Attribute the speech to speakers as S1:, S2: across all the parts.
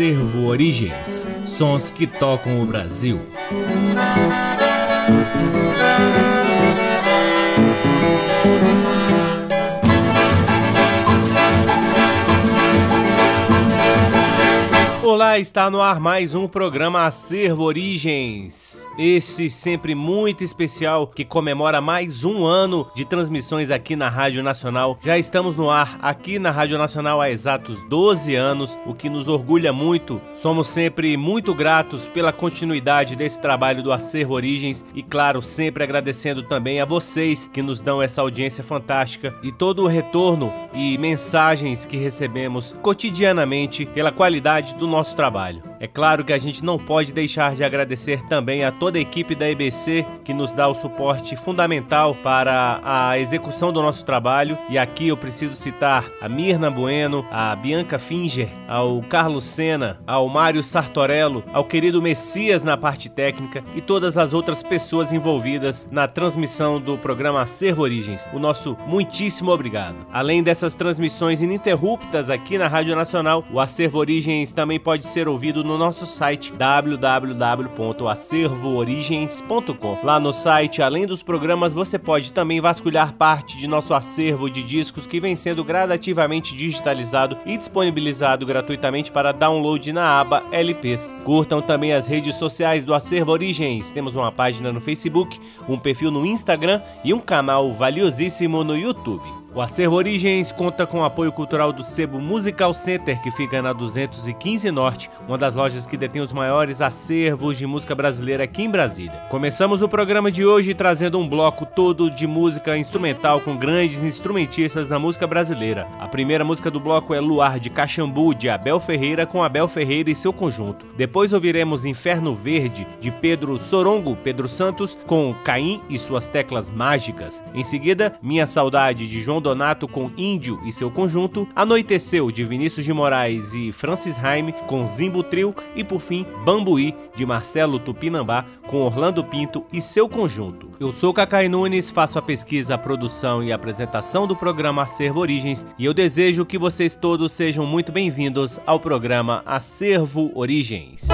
S1: Acervo Origens Sons que tocam o Brasil. Olá, está no ar mais um programa Acervo Origens esse sempre muito especial que comemora mais um ano de transmissões aqui na Rádio Nacional. Já estamos no ar aqui na Rádio Nacional há exatos 12 anos, o que nos orgulha muito. Somos sempre muito gratos pela continuidade desse trabalho do Acervo Origens e, claro, sempre agradecendo também a vocês que nos dão essa audiência fantástica e todo o retorno e mensagens que recebemos cotidianamente pela qualidade do nosso trabalho. É claro que a gente não pode deixar de agradecer também a todos toda a equipe da EBC que nos dá o suporte fundamental para a execução do nosso trabalho. E aqui eu preciso citar a Mirna Bueno, a Bianca Finger, ao Carlos Sena, ao Mário Sartorello, ao querido Messias na parte técnica e todas as outras pessoas envolvidas na transmissão do programa Acervo Origens. O nosso muitíssimo obrigado. Além dessas transmissões ininterruptas aqui na Rádio Nacional, o Acervo Origens também pode ser ouvido no nosso site www.acervo origens.com. Lá no site, além dos programas, você pode também vasculhar parte de nosso acervo de discos que vem sendo gradativamente digitalizado e disponibilizado gratuitamente para download na aba LPs. Curtam também as redes sociais do Acervo Origens. Temos uma página no Facebook, um perfil no Instagram e um canal valiosíssimo no YouTube. O Acervo Origens conta com o apoio cultural do Sebo Musical Center, que fica na 215 Norte, uma das lojas que detém os maiores acervos de música brasileira aqui em Brasília. Começamos o programa de hoje trazendo um bloco todo de música instrumental com grandes instrumentistas na música brasileira. A primeira música do bloco é Luar de Caxambu, de Abel Ferreira, com Abel Ferreira e seu conjunto. Depois ouviremos Inferno Verde, de Pedro Sorongo, Pedro Santos, com Caim e suas teclas mágicas. Em seguida, Minha Saudade, de João Donato com Índio e seu conjunto, Anoiteceu de Vinícius de Moraes e Francis Haime com Zimbo Trio e por fim Bambuí de Marcelo Tupinambá com Orlando Pinto e seu conjunto. Eu sou Cacai Nunes, faço a pesquisa, a produção e a apresentação do programa Acervo Origens e eu desejo que vocês todos sejam muito bem-vindos ao programa Acervo Origens.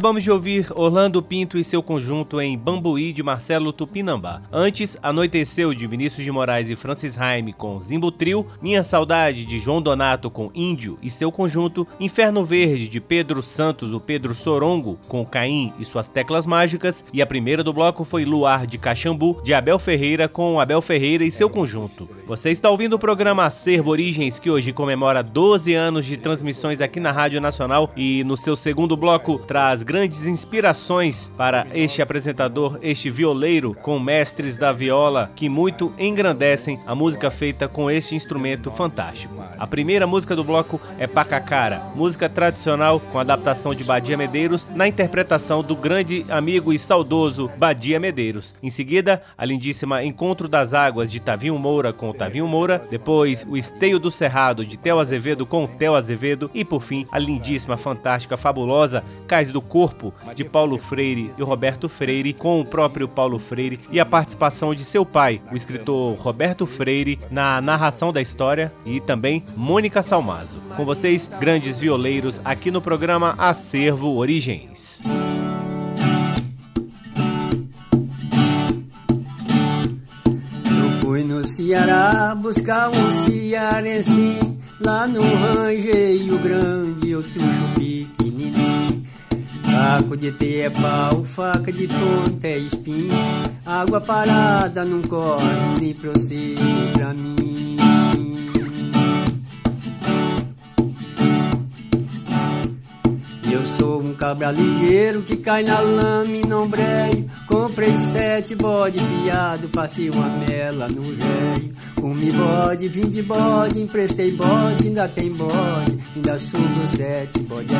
S1: Acabamos de ouvir Orlando Pinto e seu conjunto em Bambuí de Marcelo Tupinambá. Antes, Anoiteceu de Vinícius de Moraes e Francis Raime com Zimbo Trio, Minha Saudade de João Donato com Índio e seu conjunto, Inferno Verde de Pedro Santos, o Pedro Sorongo com Caim e suas teclas mágicas, e a primeira do bloco foi Luar de Caxambu de Abel Ferreira com Abel Ferreira e seu conjunto. Você está ouvindo o programa Acervo Origens que hoje comemora 12 anos de transmissões aqui na Rádio Nacional e no seu segundo bloco traz grandes inspirações para este apresentador, este violeiro com mestres da viola que muito engrandecem a música feita com este instrumento fantástico. A primeira música do bloco é Pacacara, música tradicional com adaptação de Badia Medeiros na interpretação do grande amigo e saudoso Badia Medeiros. Em seguida, a lindíssima Encontro das Águas de Tavinho Moura com Tavinho Moura, depois o Esteio do Cerrado de Tel Azevedo com Tel Azevedo e por fim a lindíssima, fantástica, fabulosa Cais do Corpo, de Paulo Freire e Roberto Freire, com o próprio Paulo Freire e a participação de seu pai, o escritor Roberto Freire, na narração da história e também Mônica Salmazo. Com vocês, grandes violeiros, aqui no programa Acervo Origens.
S2: fui no Ceará buscar um cearense Lá no Rangeio Grande eu trouxe pequenininho Taco de ter é pau, faca de ponta é espinho. Água parada não corre nem pra você pra mim. Eu sou um cabra ligeiro que cai na lama e não breio. Comprei sete bode fiado, passei uma mela no velho. Comi bode, vim de bode, emprestei bode, ainda tem bode, ainda subo sete bode.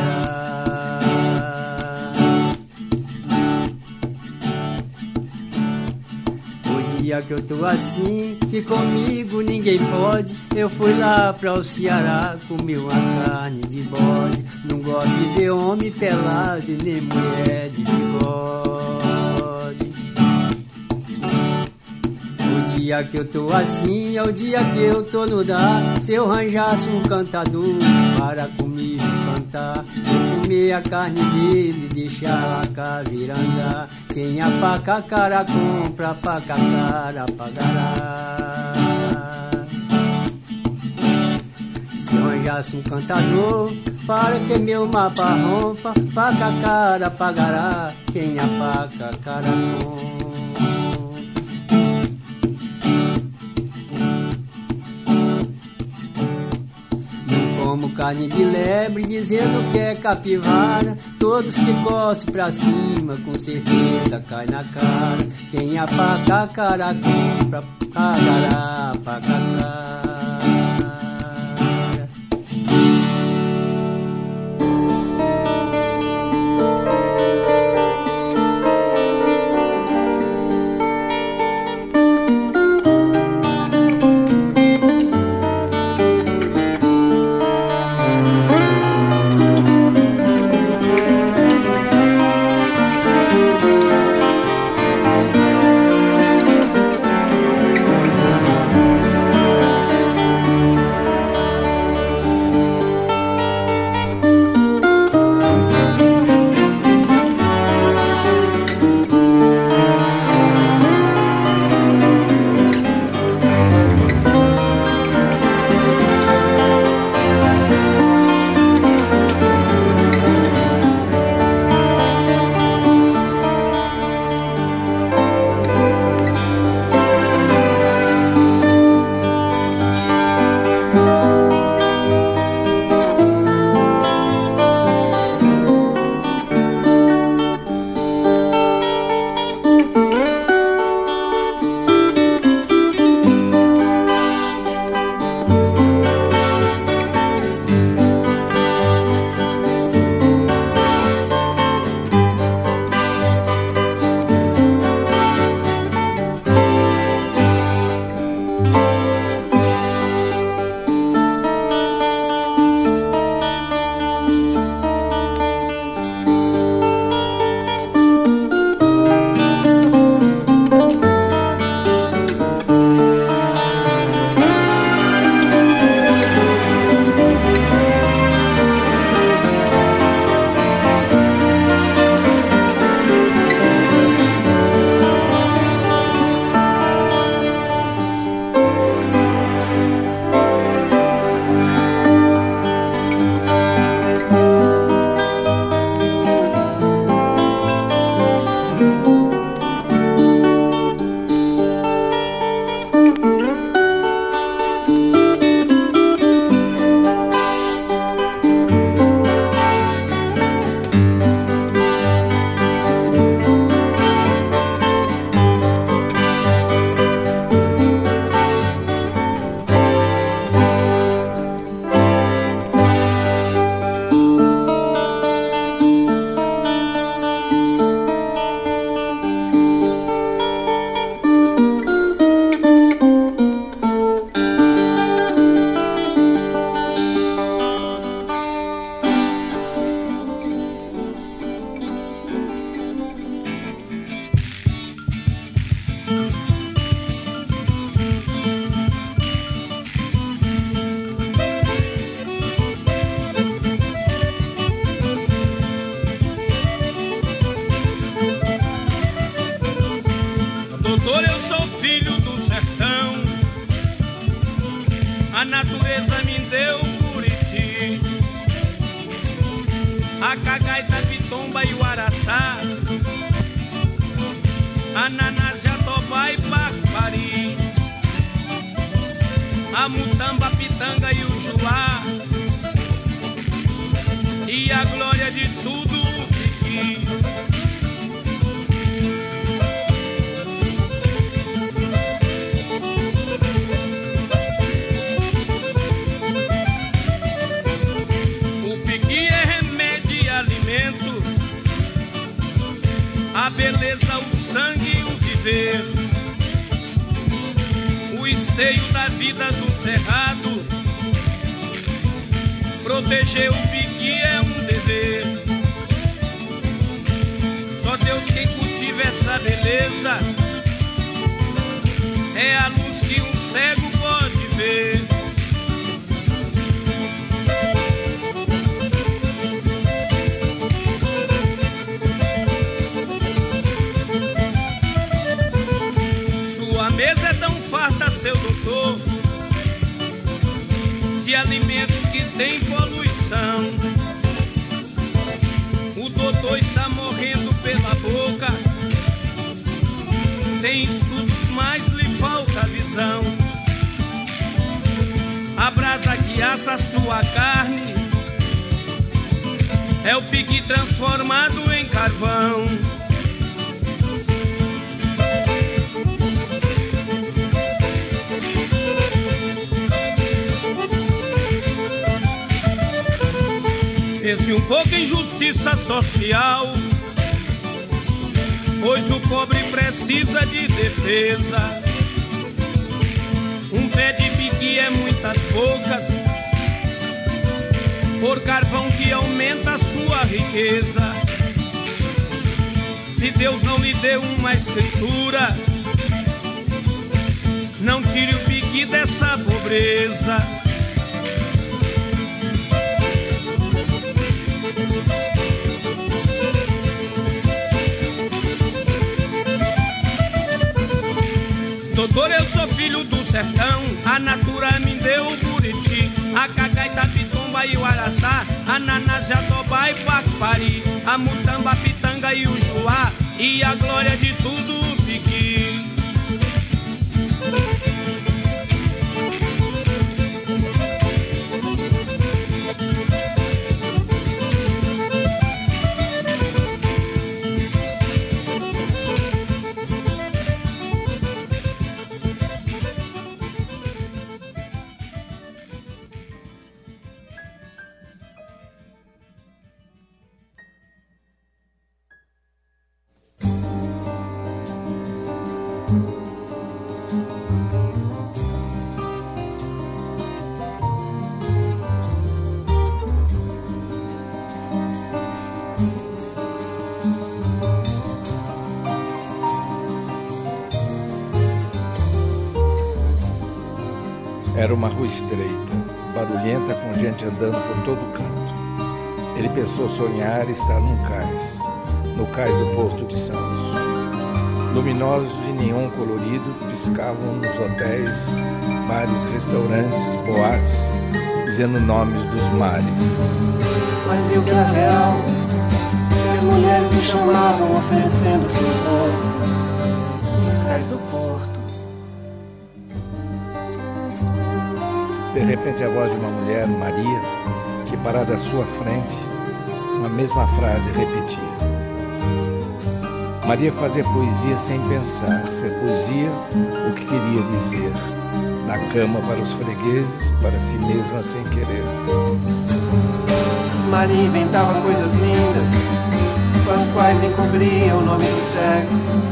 S2: Dia que eu tô assim, que comigo ninguém pode. Eu fui lá pra o Ceará, comi uma carne de bode. Não gosto de ver homem pelado e nem mulher de bigode. O dia que eu tô assim é o dia que eu tô no dar. Se eu arranjasse um cantador para comigo cantar, comer a carne dele deixar a caveira andar. Quem a cara compra, paca cara pagará. Se arranjasse um cantador para que meu mapa rompa, paca cara pagará. Quem a cara compra. Como carne de lebre, dizendo que é capivara. Todos que cospem pra cima, com certeza cai na cara. Quem apaga a cara compra, pagará, pagará.
S3: Beleza, é a luz Tem estudos, mas lhe falta visão. A brasa que assa sua carne é o pique transformado em carvão. Pense um pouco em justiça social, pois o pobre precisa de defesa. Um pé de pique é muitas bocas, por carvão que aumenta a sua riqueza. Se Deus não lhe deu uma escritura, não tire o pique dessa pobreza. Sou filho do sertão, a natura me deu o buriti, a cacaita, pitumba e o araçá, a naná, jatobá e pacupari, a mutamba, a pitanga e o juá, e a glória de tudo o piqui.
S4: Uma rua estreita, barulhenta, com gente andando por todo canto. Ele pensou sonhar estar num cais, no cais do Porto de Santos. Luminosos de neon colorido piscavam nos hotéis, bares, restaurantes, boates, dizendo nomes dos mares.
S5: Mas viu que era real, que as mulheres o chamavam oferecendo seu corpo. Cais do Porto.
S4: De repente, a voz de uma mulher, Maria, que parada à sua frente, uma mesma frase repetia. Maria fazia poesia sem pensar, ser poesia o que queria dizer. Na cama para os fregueses, para si mesma sem querer.
S5: Maria inventava coisas lindas, com as quais encobria o nome dos sexos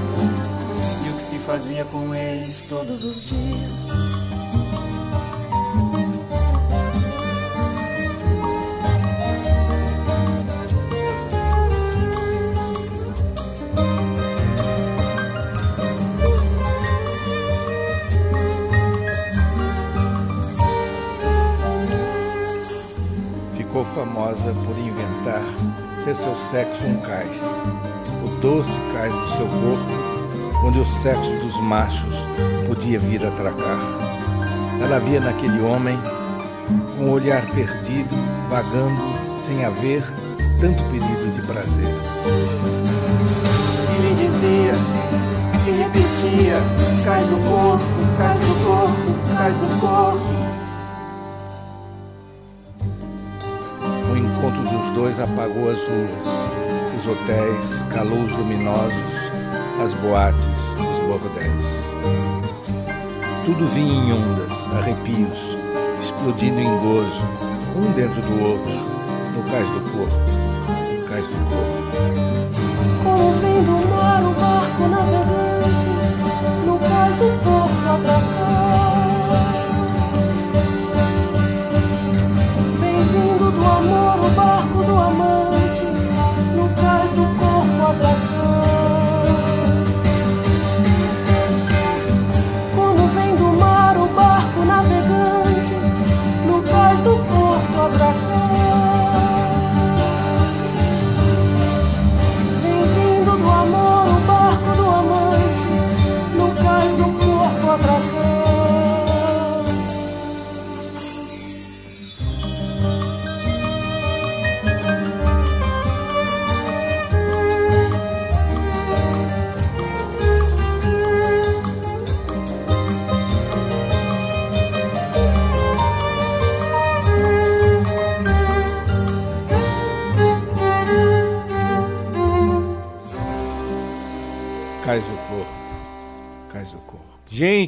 S5: e o que se fazia com eles todos os dias.
S4: Famosa por inventar ser seu sexo um cais, o doce cais do seu corpo, onde o sexo dos machos podia vir atracar. Ela via naquele homem
S6: o olhar perdido, vagando sem haver tanto pedido de prazer.
S5: E dizia e repetia: cais do corpo, cais do corpo, cais do corpo.
S6: 2022 apagou as ruas, os hotéis, calou os luminosos, as boates, os bordéis. Tudo vinha em ondas, arrepios, explodindo em gozo, um dentro do outro, no cais do corpo.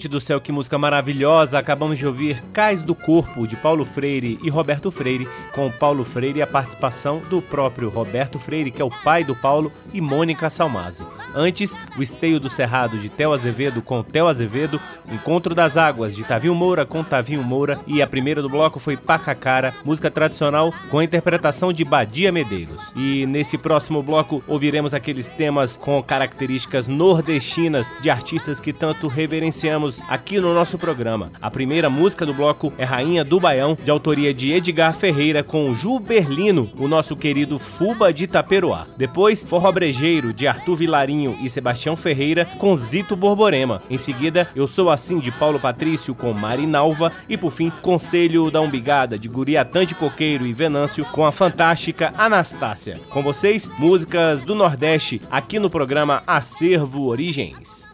S1: Gente do céu, que música maravilhosa! Acabamos de ouvir Cais do Corpo, de Paulo Freire e Roberto Freire, com Paulo Freire e a participação do próprio Roberto Freire, que é o pai do Paulo, e Mônica Salmazo. Antes, o Esteio do Cerrado, de Theo Azevedo com Theo Azevedo, o Encontro das Águas, de Tavinho Moura com Tavinho Moura, e a primeira do bloco foi Pacacara, música tradicional com a interpretação de Badia Medeiros. E nesse próximo bloco ouviremos aqueles temas com características nordestinas de artistas que tanto reverenciam aqui no nosso programa. A primeira música do bloco é Rainha do Baião, de autoria de Edgar Ferreira com Ju Berlino, o nosso querido Fuba de Itaperuá. Depois, Forró Brejeiro, de Arthur Vilarinho e Sebastião Ferreira com Zito Borborema. Em seguida, Eu Sou Assim, de Paulo Patrício com Marinalva. E por fim, Conselho da Umbigada, de Guriatã de Coqueiro e Venâncio com a fantástica Anastácia. Com vocês, músicas do Nordeste, aqui no programa Acervo Origens.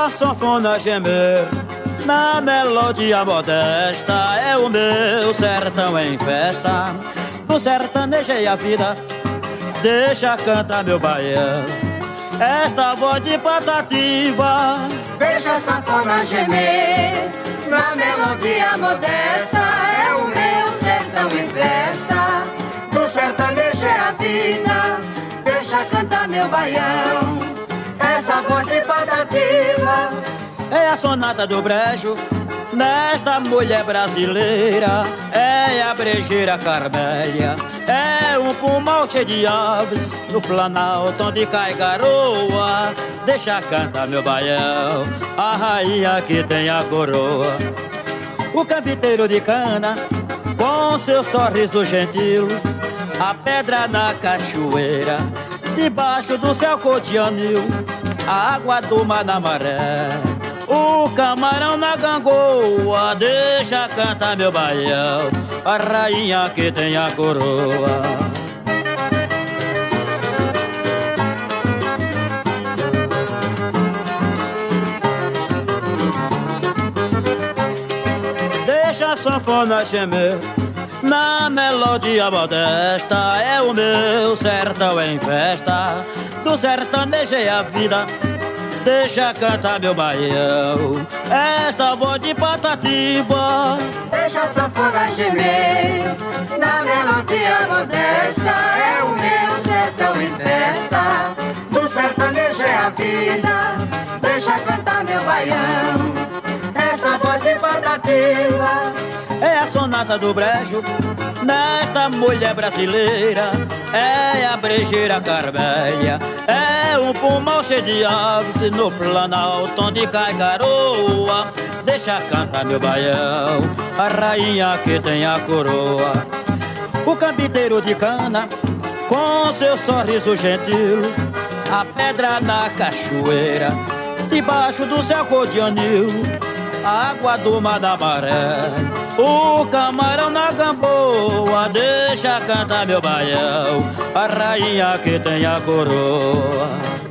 S7: Deixa a sanfona gemer na melodia modesta. É o meu sertão em festa, do sertanejei a vida, deixa cantar meu baião. Esta voz de patativa,
S8: deixa a sanfona gemer na melodia modesta. É o meu sertão em festa, do sertanejei a vida, deixa cantar meu baião essa voz de patativa
S7: é a sonata do brejo nesta mulher brasileira. É a brejeira carmélia é um pulmão cheio de aves no planalto onde cai garoa. Deixa cantar meu baião a rainha que tem a coroa. O campiteiro de cana com seu sorriso gentil a pedra na cachoeira debaixo do céu cotianil a água do mar na maré. O camarão na gangoa, deixa cantar meu baião, a rainha que tem a coroa. Deixa a sanfona gemer na melodia modesta é o meu sertão em festa Do sertanejei a vida. Deixa cantar meu baião. Esta voz de patativa.
S8: Deixa a sanfona gemer Na melodia modesta É o meu sertão em festa. Do sertanejei a vida. Deixa cantar meu baião
S7: é a sonata do brejo nesta mulher brasileira. É a brejeira carmélia, é um pulmão cheio de aves no planalto onde cai garoa. Deixa cantar meu baião, a rainha que tem a coroa. O campiteiro de cana,
S9: com seu sorriso gentil, a pedra na cachoeira, debaixo do céu cor de anil, a água do mar da maré. O camarão na gamboa, deixa cantar meu baião, a rainha que tem a coroa.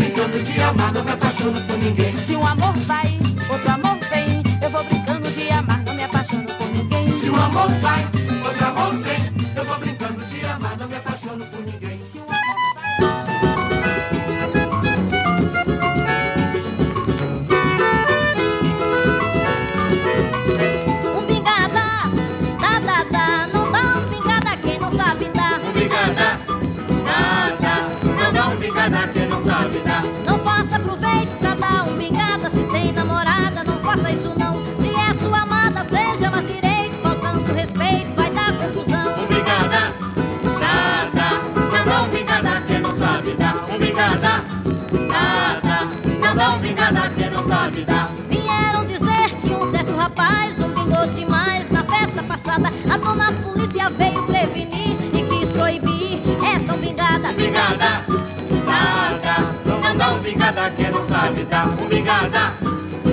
S10: Brincando de amar, não me apaixono por ninguém.
S11: Se um amor vai, outro amor vem, eu vou brincando de amar, não me apaixono por ninguém.
S10: Se um amor vai,
S11: sabe dar.
S10: Obrigada,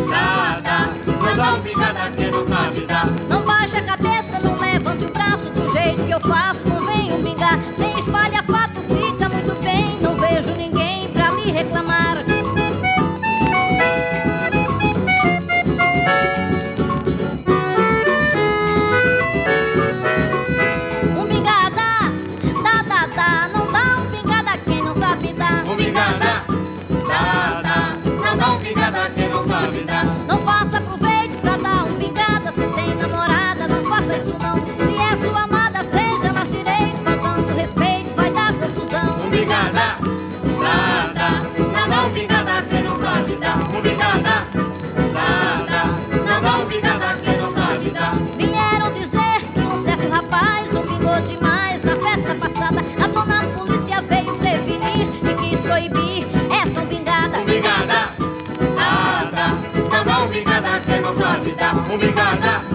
S10: nada, não dá bingada quem não sabe dar.
S11: Não baixe a cabeça, não levante o braço do jeito que eu faço, não venho bingar. Sem espalha fato, fica muito bem. Não vejo ninguém pra lhe reclamar. Sabe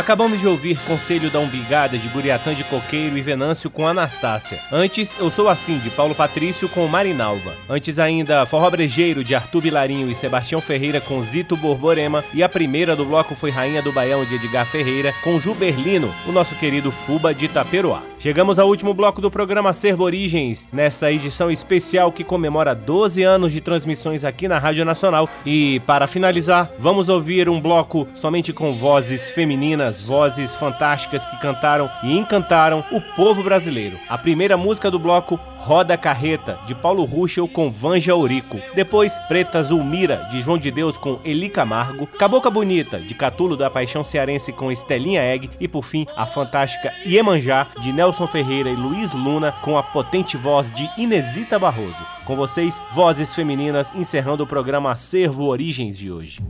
S12: Acabamos de ouvir Conselho da Umbigada de Buriatã de Coqueiro e Venâncio com Anastácia. Antes, Eu Sou Assim de Paulo Patrício com Marinalva. Antes ainda, Forró Brejeiro de Arthur Vilarinho e Sebastião Ferreira com Zito Borborema. E a primeira do bloco foi Rainha do Baião de Edgar Ferreira com Juberlino, o nosso querido Fuba de Itaperoá. Chegamos ao último bloco do programa Servo Origens, nesta edição especial que comemora 12 anos de transmissões aqui na Rádio Nacional. E para finalizar, vamos ouvir um bloco somente com vozes femininas, vozes fantásticas que cantaram e encantaram o povo brasileiro. A primeira música do bloco, Roda Carreta, de Paulo Ruschel com Vanja Ourico. Depois, Preta Zulmira, de João de Deus com Eli Camargo. Cabocla Bonita, de Catulo da Paixão Cearense com Estelinha Egg. E por fim, a fantástica Iemanjá, de Nelson Ferreira e Luiz Luna, com a potente voz de Inesita Barroso. Com vocês, vozes femininas, encerrando o programa Acervo Origens de hoje.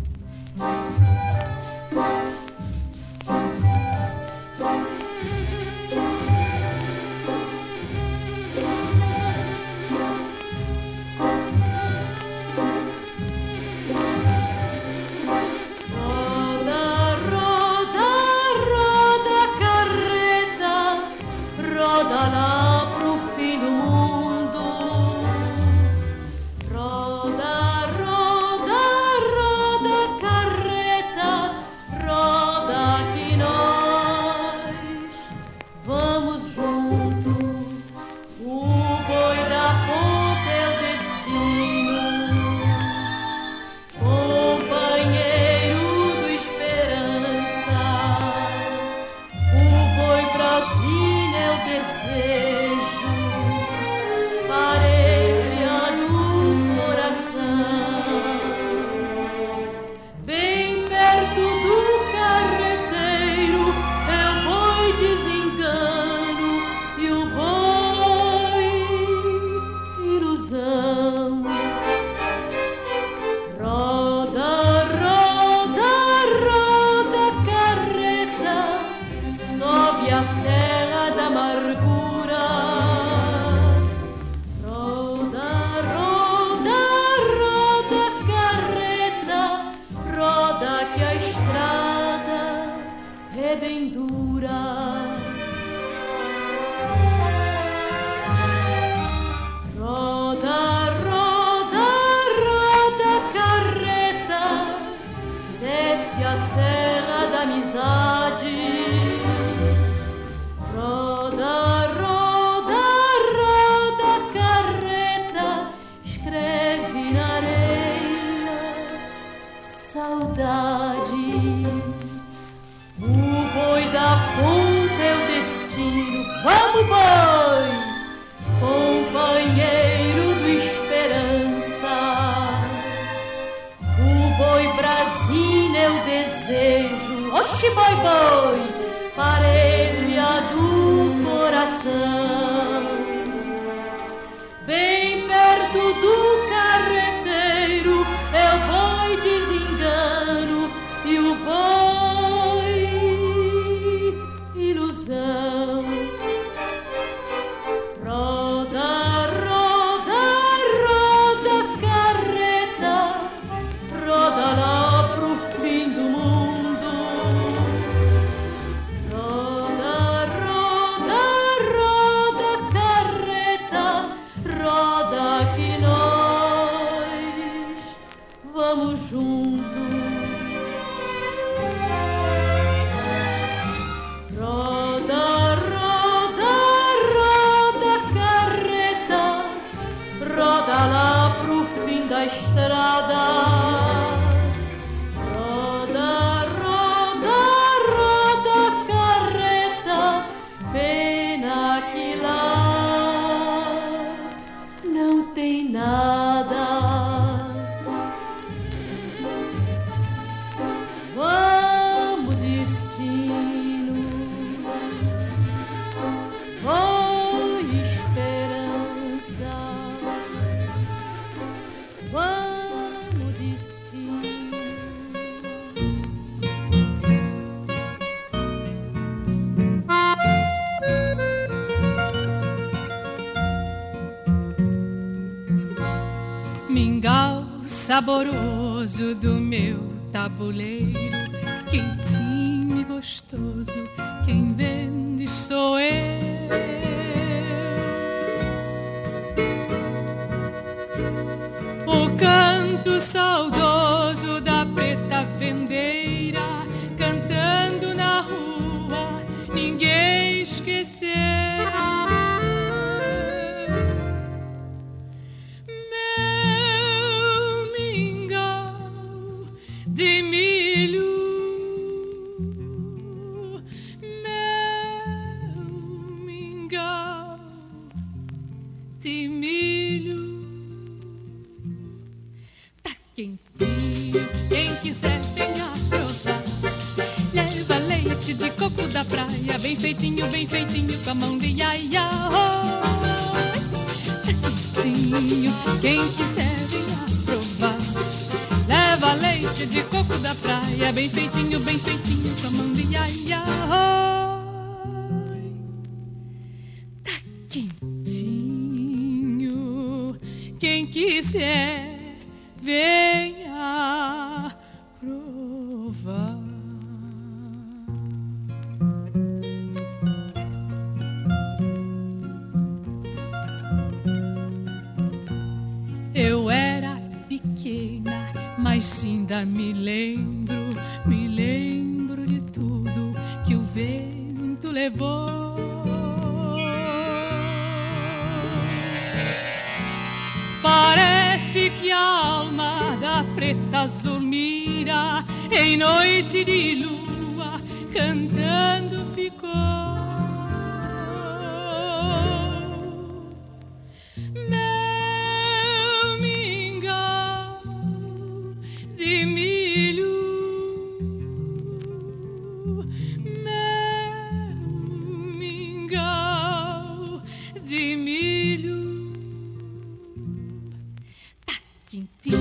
S13: Quintinho,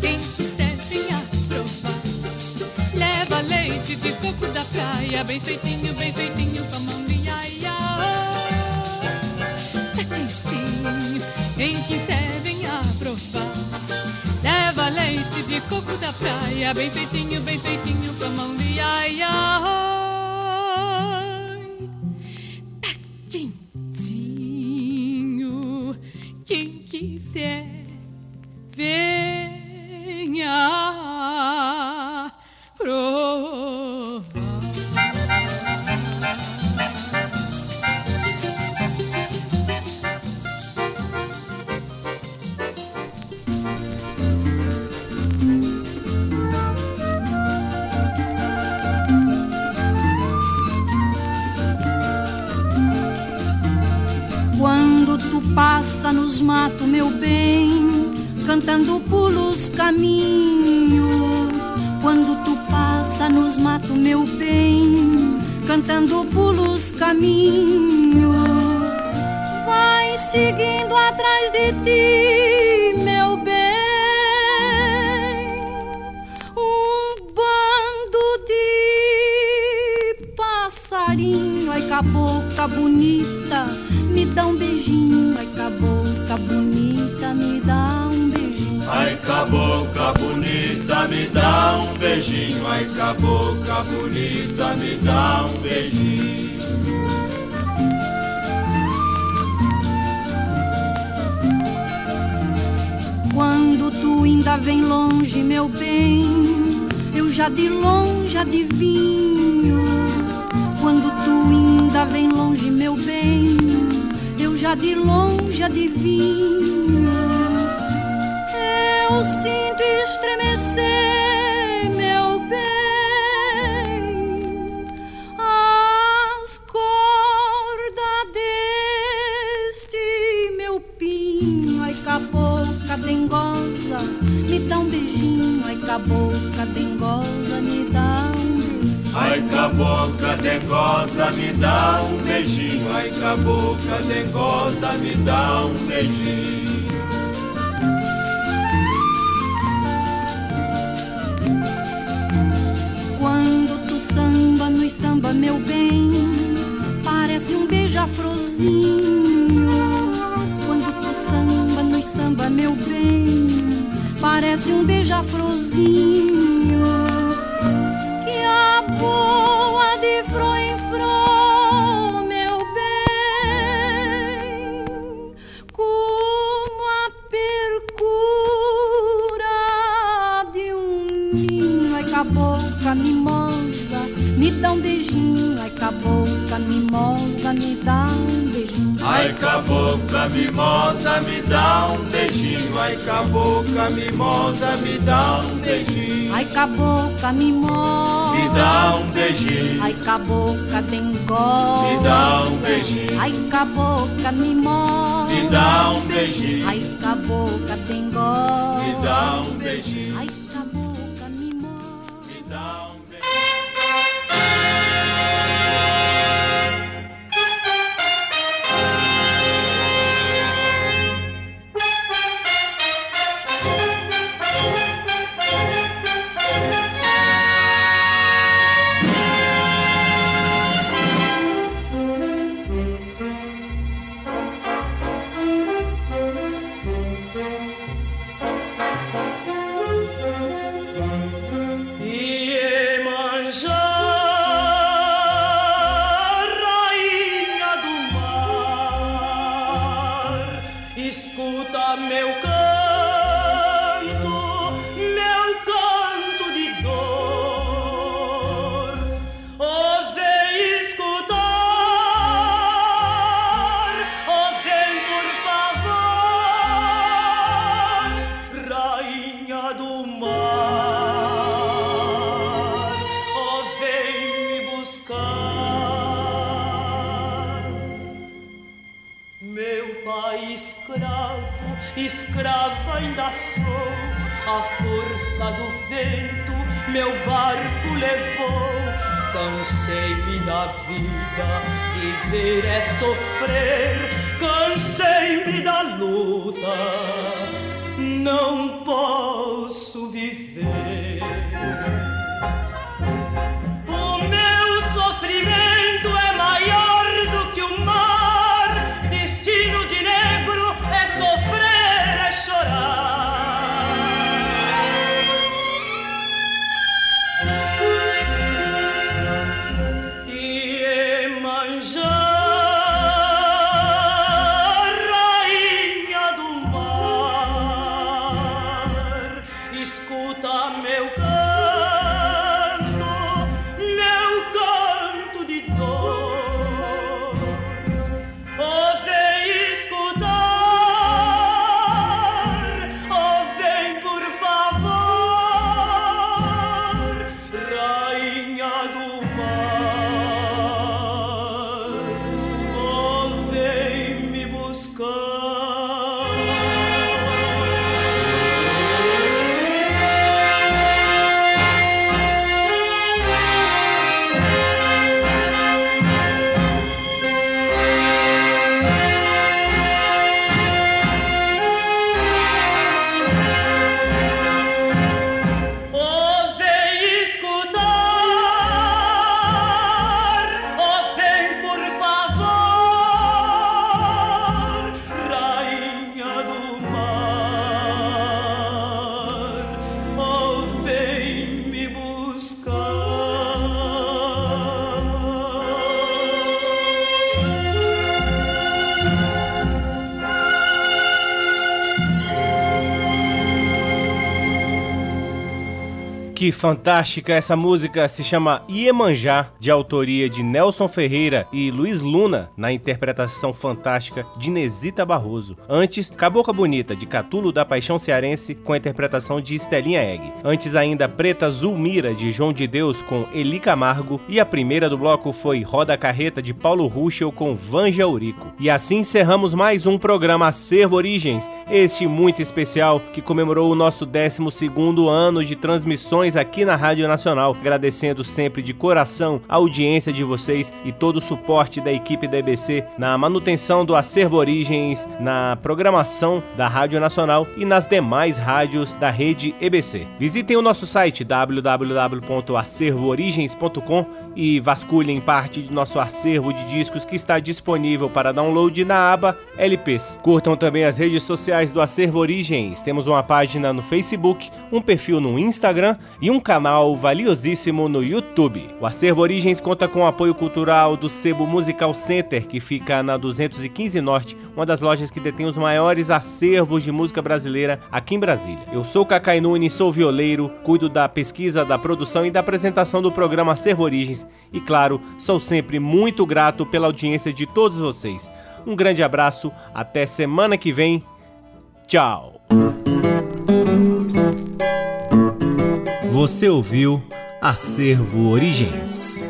S13: quem quiser venha provar. Leva leite de coco da praia, bem feitinho, bem feitinho com a mão de iaia. É tá quentinho, quem quiser venha provar. Leva leite de coco da praia, bem feitinho.
S14: Ainda vem longe, meu bem, eu já de longe adivinho. Quando tu ainda vem longe, meu bem, eu já de longe adivinho. Eu sinto estremecer, Ai cabocla dengosa, me dá um beijinho. Ai cabocla dengosa, me dá um beijinho. Quando tu samba no samba, meu bem, parece um beija-florzinho. Quando tu samba no samba, meu bem, parece um beija-florzinho. Cabocla mimosa, me dá um beijinho. Ai cabocla mimosa, me dá um beijinho.
S15: Ai, cabocla mimosa, Me dá um beijinho. Ai, cabocla
S14: dengosa,
S15: Me dá um beijinho.
S14: Ai, cabocla mimosa,
S15: Me dá um beijinho.
S14: Ai, cabocla dengosa,
S15: Me dá um beijinho.
S14: Ai,
S16: força do vento meu barco levou. Cansei-me da vida, viver é sofrer. Cansei-me da luta, não posso viver. O meu sofrimento
S1: que fantástica essa música se chama Iemanjá, de autoria de Nelson Ferreira e Luiz Luna, na interpretação fantástica de Nesita Barroso. Antes, Cabocla Bonita, de Catulo da Paixão Cearense, com a interpretação de Estelinha Egg. Antes ainda, Preta Zulmira, de João de Deus, com Eli Camargo. E a primeira do bloco foi Roda Carreta, de Paulo Ruschel, com Vanja Urico. E assim encerramos mais um programa Acervo Origens, este muito especial que comemorou o nosso 12 ano de transmissões aqui na Rádio Nacional, agradecendo sempre de coração a audiência de vocês e todo o suporte da equipe da EBC na manutenção do Acervo Origens, na programação da Rádio Nacional e nas demais rádios da rede EBC. Visitem o nosso site www.acervoorigens.com e vasculhem parte de nosso acervo de discos que está disponível para download na aba LPs. Curtam também as redes sociais do Acervo Origens. Temos uma página no Facebook, um perfil no Instagram e um canal valiosíssimo no YouTube. O Acervo Origens conta com o apoio cultural do Sebo Musical Center, que fica na 215 Norte, uma das lojas que detém os maiores acervos de música brasileira aqui em Brasília. Eu sou Cacai Nunes, sou violeiro, cuido da pesquisa, da produção e da apresentação do programa Acervo Origens e, claro, sou sempre muito grato pela audiência de todos vocês. Um grande abraço, até semana que vem. Tchau.
S17: Você ouviu Acervo Origens.